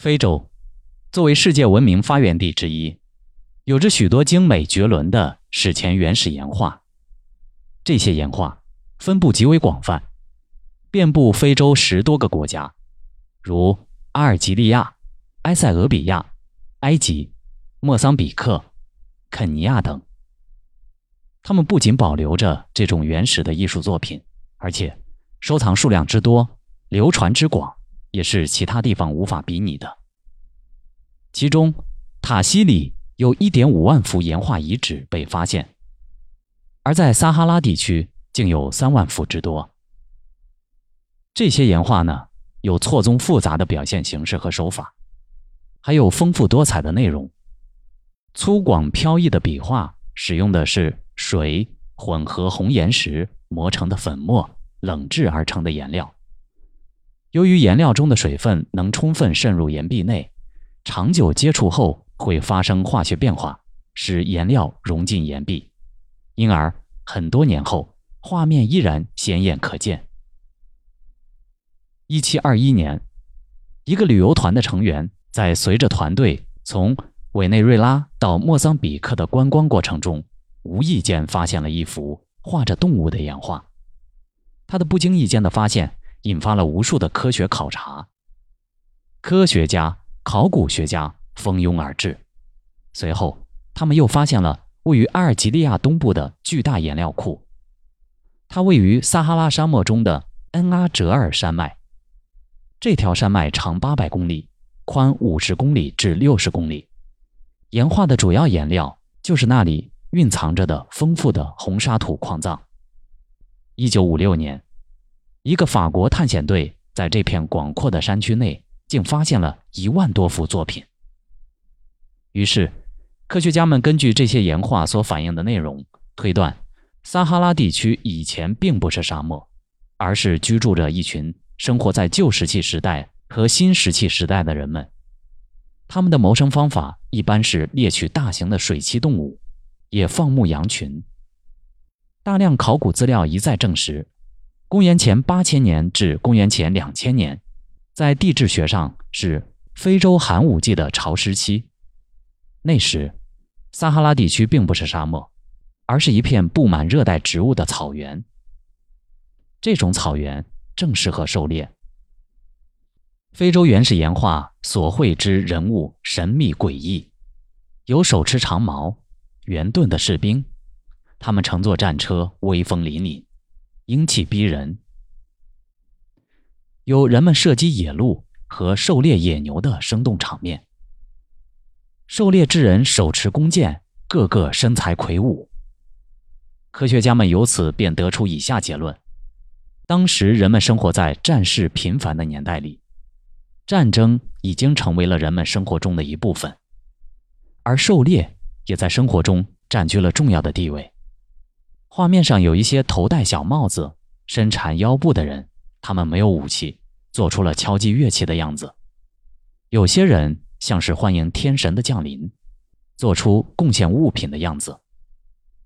非洲作为世界文明发源地之一，有着许多精美绝伦的史前原始岩画。这些岩画分布极为广泛，遍布非洲十多个国家，如阿尔及利亚、埃塞俄比亚、埃及、莫桑比克、肯尼亚等。他们不仅保留着这种原始的艺术作品，而且收藏数量之多，流传之广。也是其他地方无法比拟的。其中，塔西里有一点五万幅岩画遗址被发现，而在撒哈拉地区竟有三万幅之多。这些岩画呢，有错综复杂的表现形式和手法，还有丰富多彩的内容。粗犷飘逸的笔画使用的是水混合红岩石磨成的粉末冷制而成的颜料。由于颜料中的水分能充分渗入岩壁内，长久接触后会发生化学变化，使颜料融进岩壁，因而很多年后画面依然鲜艳可见。一七二一年，一个旅游团的成员在随着团队从委内瑞拉到莫桑比克的观光过程中，无意间发现了一幅画着动物的岩画。他的不经意间的发现。引发了无数的科学考察，科学家、考古学家蜂拥而至。随后，他们又发现了位于阿尔及利亚东部的巨大颜料库，它位于撒哈拉沙漠中的恩阿哲尔山脉。这条山脉长八百公里，宽五十公里至六十公里。岩画的主要颜料就是那里蕴藏着的丰富的红沙土矿藏。一九五六年。一个法国探险队在这片广阔的山区内，竟发现了一万多幅作品。于是，科学家们根据这些岩画所反映的内容，推断撒哈拉地区以前并不是沙漠，而是居住着一群生活在旧石器时代和新石器时代的人们。他们的谋生方法一般是猎取大型的水栖动物，也放牧羊群。大量考古资料一再证实。公元前八千年至公元前两千年，在地质学上是非洲寒武纪的潮湿期。那时，撒哈拉地区并不是沙漠，而是一片布满热带植物的草原。这种草原正适合狩猎。非洲原始岩画所绘之人物神秘诡异，有手持长矛、圆盾的士兵，他们乘坐战车，威风凛凛。英气逼人，有人们射击野鹿和狩猎野牛的生动场面。狩猎之人手持弓箭，个个身材魁梧。科学家们由此便得出以下结论：当时人们生活在战事频繁的年代里，战争已经成为了人们生活中的一部分，而狩猎也在生活中占据了重要的地位。画面上有一些头戴小帽子、身缠腰部的人，他们没有武器，做出了敲击乐器的样子。有些人像是欢迎天神的降临，做出贡献物品的样子，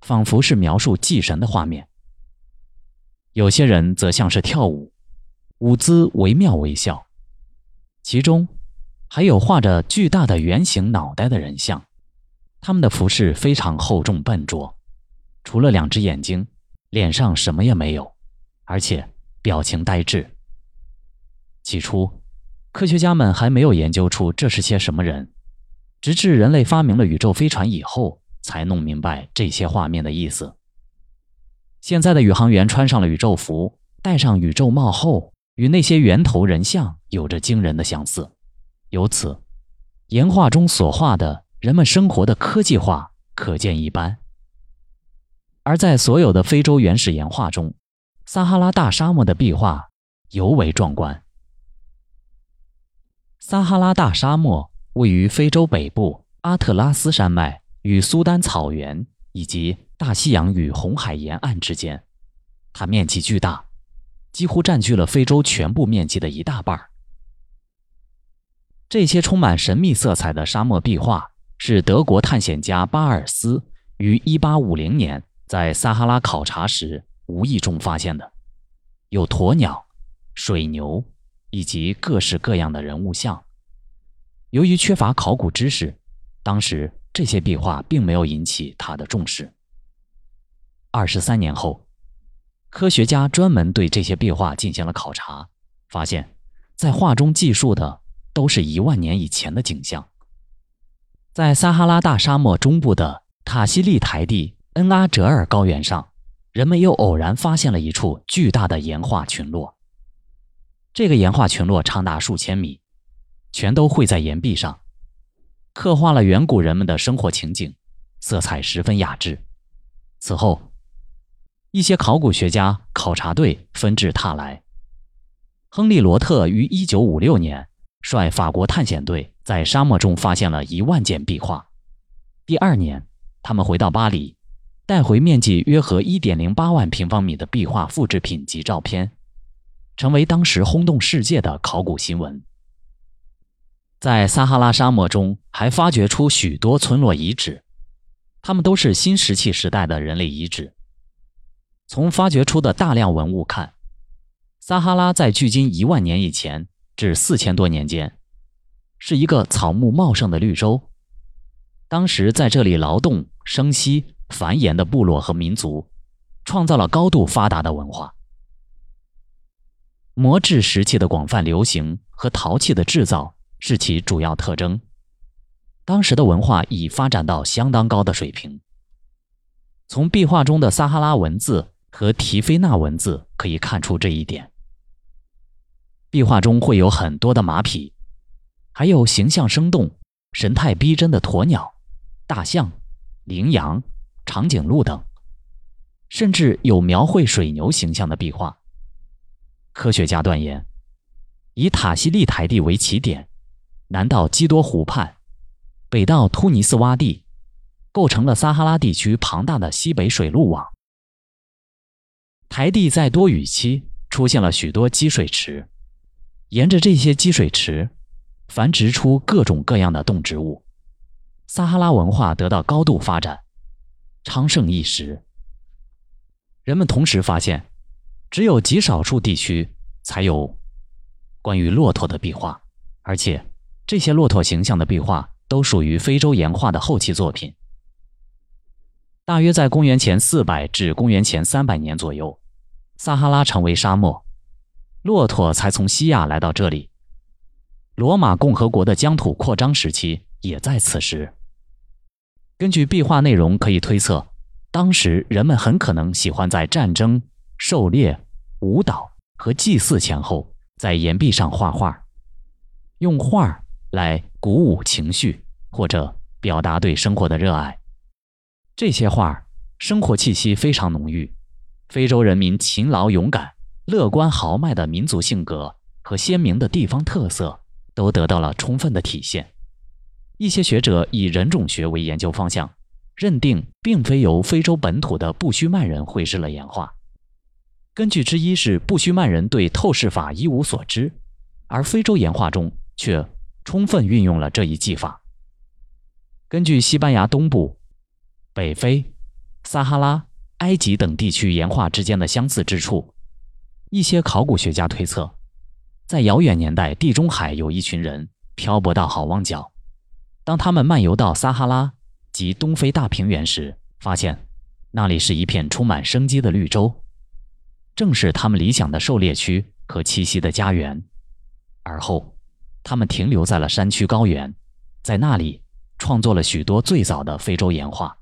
仿佛是描述祭神的画面。有些人则像是跳舞，舞姿惟妙惟肖。其中还有画着巨大的圆形脑袋的人像，他们的服饰非常厚重笨拙。除了两只眼睛，脸上什么也没有，而且表情呆滞。起初，科学家们还没有研究出这是些什么人，直至人类发明了宇宙飞船以后，才弄明白这些画面的意思。现在的宇航员穿上了宇宙服，戴上宇宙帽后，与那些圆头人像有着惊人的相似。由此，岩画中所画的人们生活的科技化可见一斑。而在所有的非洲原始岩画中，撒哈拉大沙漠的壁画尤为壮观。撒哈拉大沙漠位于非洲北部阿特拉斯山脉与苏丹草原以及大西洋与红海沿岸之间，它面积巨大，几乎占据了非洲全部面积的一大半。这些充满神秘色彩的沙漠壁画是德国探险家巴尔斯于1850年。在撒哈拉考察时，无意中发现的，有鸵鸟、水牛以及各式各样的人物像。由于缺乏考古知识，当时这些壁画并没有引起他的重视。二十三年后，科学家专门对这些壁画进行了考察，发现，在画中记述的都是一万年以前的景象。在撒哈拉大沙漠中部的塔西利台地恩阿哲尔高原上，人们又偶然发现了一处巨大的岩画群落。这个岩画群落长达数千米，全都绘在岩壁上，刻画了远古人们的生活情景，色彩十分雅致。此后，一些考古学家、考察队纷至沓来。亨利·罗特于1956年率法国探险队在沙漠中发现了一万件壁画。第二年，他们回到巴黎，带回面积约合1.08万平方米的壁画复制品及照片。成为当时轰动世界的考古新闻。在撒哈拉沙漠中，还发掘出许多村落遗址，它们都是新石器时代的人类遗址。从发掘出的大量文物看，撒哈拉在距今一万年以前至四千多年间，是一个草木茂盛的绿洲。当时在这里劳动、生息、繁衍的部落和民族，创造了高度发达的文化。磨制石器的广泛流行和陶器的制造是其主要特征。当时的文化已发展到相当高的水平。从壁画中的撒哈拉文字和提菲纳文字可以看出这一点。壁画中会有很多的马匹，还有形象生动、神态逼真的鸵鸟、大象、羚羊、长颈鹿等，甚至有描绘水牛形象的壁画。科学家断言，以塔西利台地为起点，南到基多湖畔，北到突尼斯洼地，构成了撒哈拉地区庞大的西北水路网。台地在多雨期出现了许多积水池，沿着这些积水池，繁殖出各种各样的动植物，撒哈拉文化得到高度发展，昌盛一时。人们同时发现。只有极少数地区才有关于骆驼的壁画，而且这些骆驼形象的壁画都属于非洲岩画的后期作品。大约在公元前四百至公元前三百年左右，撒哈拉成为沙漠，骆驼才从西亚来到这里。罗马共和国的疆土扩张时期也在此时。根据壁画内容可以推测，当时人们很可能喜欢在战争、狩猎。舞蹈和祭祀前后，在岩壁上画画，用画来鼓舞情绪或者表达对生活的热爱。这些画生活气息非常浓郁，非洲人民勤劳勇敢、乐观豪迈的民族性格和鲜明的地方特色都得到了充分的体现。一些学者以人种学为研究方向，认定并非由非洲本土的布须曼人绘制了岩画。根据之一是布须曼人对透视法一无所知，而非洲岩画中却充分运用了这一技法。根据西班牙东部、北非、撒哈拉、埃及等地区岩画之间的相似之处，一些考古学家推测，在遥远年代，地中海有一群人漂泊到好望角，当他们漫游到撒哈拉及东非大平原时，发现那里是一片充满生机的绿洲。正是他们理想的狩猎区和栖息的家园，而后，他们停留在了山区高原，在那里创作了许多最早的非洲岩画，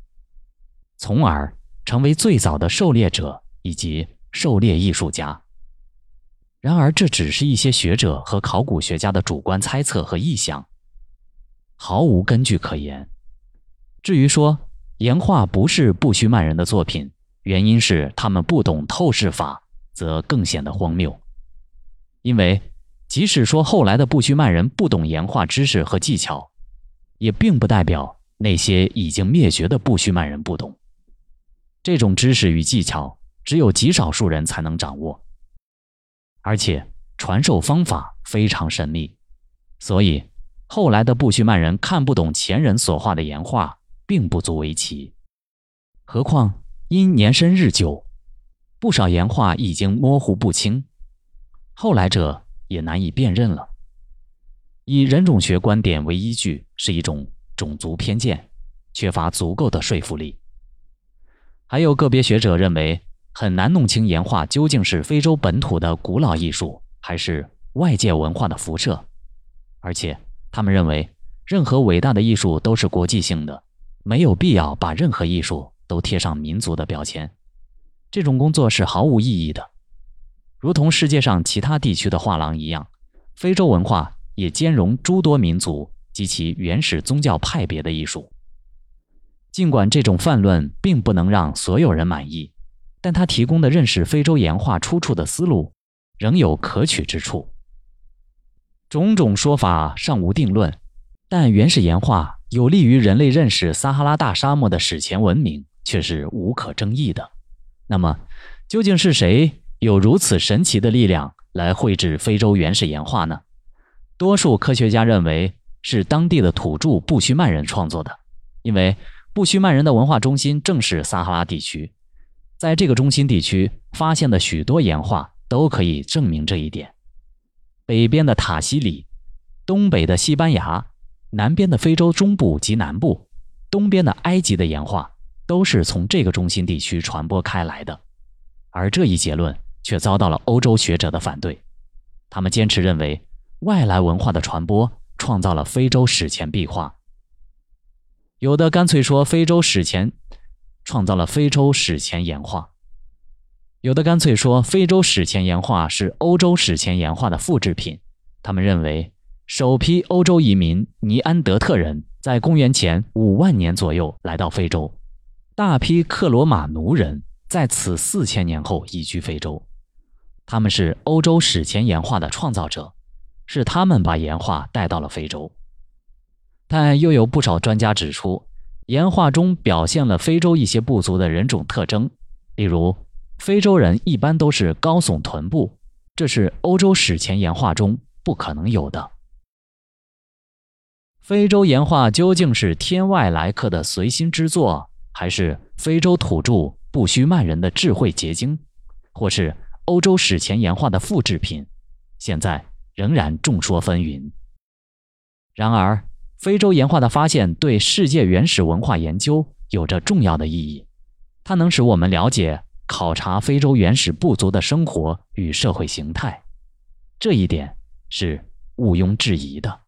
从而成为最早的狩猎者以及狩猎艺术家。然而，这只是一些学者和考古学家的主观猜测和臆想，毫无根据可言。至于说岩画不是布须曼人的作品，原因是他们不懂透视法。则更显得荒谬，因为即使说后来的布须曼人不懂岩画知识和技巧，也并不代表那些已经灭绝的布须曼人不懂。这种知识与技巧只有极少数人才能掌握，而且传授方法非常神秘，所以后来的布须曼人看不懂前人所画的岩画，并不足为奇。何况因年深日久。不少岩画已经模糊不清，后来者也难以辨认了。以人种学观点为依据是一种种族偏见，缺乏足够的说服力。还有个别学者认为，很难弄清岩画究竟是非洲本土的古老艺术，还是外界文化的辐射。而且，他们认为，任何伟大的艺术都是国际性的，没有必要把任何艺术都贴上民族的标签。这种工作是毫无意义的。如同世界上其他地区的画廊一样，非洲文化也兼容诸多民族及其原始宗教派别的艺术。尽管这种泛论并不能让所有人满意，但他提供的认识非洲岩画出处的思路仍有可取之处。种种说法尚无定论，但原始岩画有利于人类认识撒哈拉大沙漠的史前文明却是无可争议的。那么，究竟是谁有如此神奇的力量来绘制非洲原始岩画呢？多数科学家认为是当地的土著布须曼人创作的，因为布须曼人的文化中心正是撒哈拉地区，在这个中心地区发现的许多岩画都可以证明这一点。北边的塔西里，东北的西班牙，南边的非洲中部及南部，东边的埃及的岩画，都是从这个中心地区传播开来的。而这一结论却遭到了欧洲学者的反对，他们坚持认为外来文化的传播创造了非洲史前壁画，有的干脆说非洲史前创造了非洲史前岩画。有的干脆说，非洲史前岩画是欧洲史前岩画的复制品。他们认为，首批欧洲移民尼安德特人在公元前五万年左右来到非洲，大批克罗马奴人在此四千年后移居非洲。他们是欧洲史前岩画的创造者，是他们把岩画带到了非洲。但又有不少专家指出，岩画中表现了非洲一些部族的人种特征，例如。非洲人一般都是高耸臀部，这是欧洲史前岩画中不可能有的。非洲岩画究竟是天外来客的随心之作，还是非洲土著布须曼人的智慧结晶，或是欧洲史前岩画的复制品？现在仍然众说纷纭。然而，非洲岩画的发现对世界原始文化研究有着重要的意义，它能使我们了解。考察非洲原始部族的生活与社会形态，这一点是毋庸置疑的。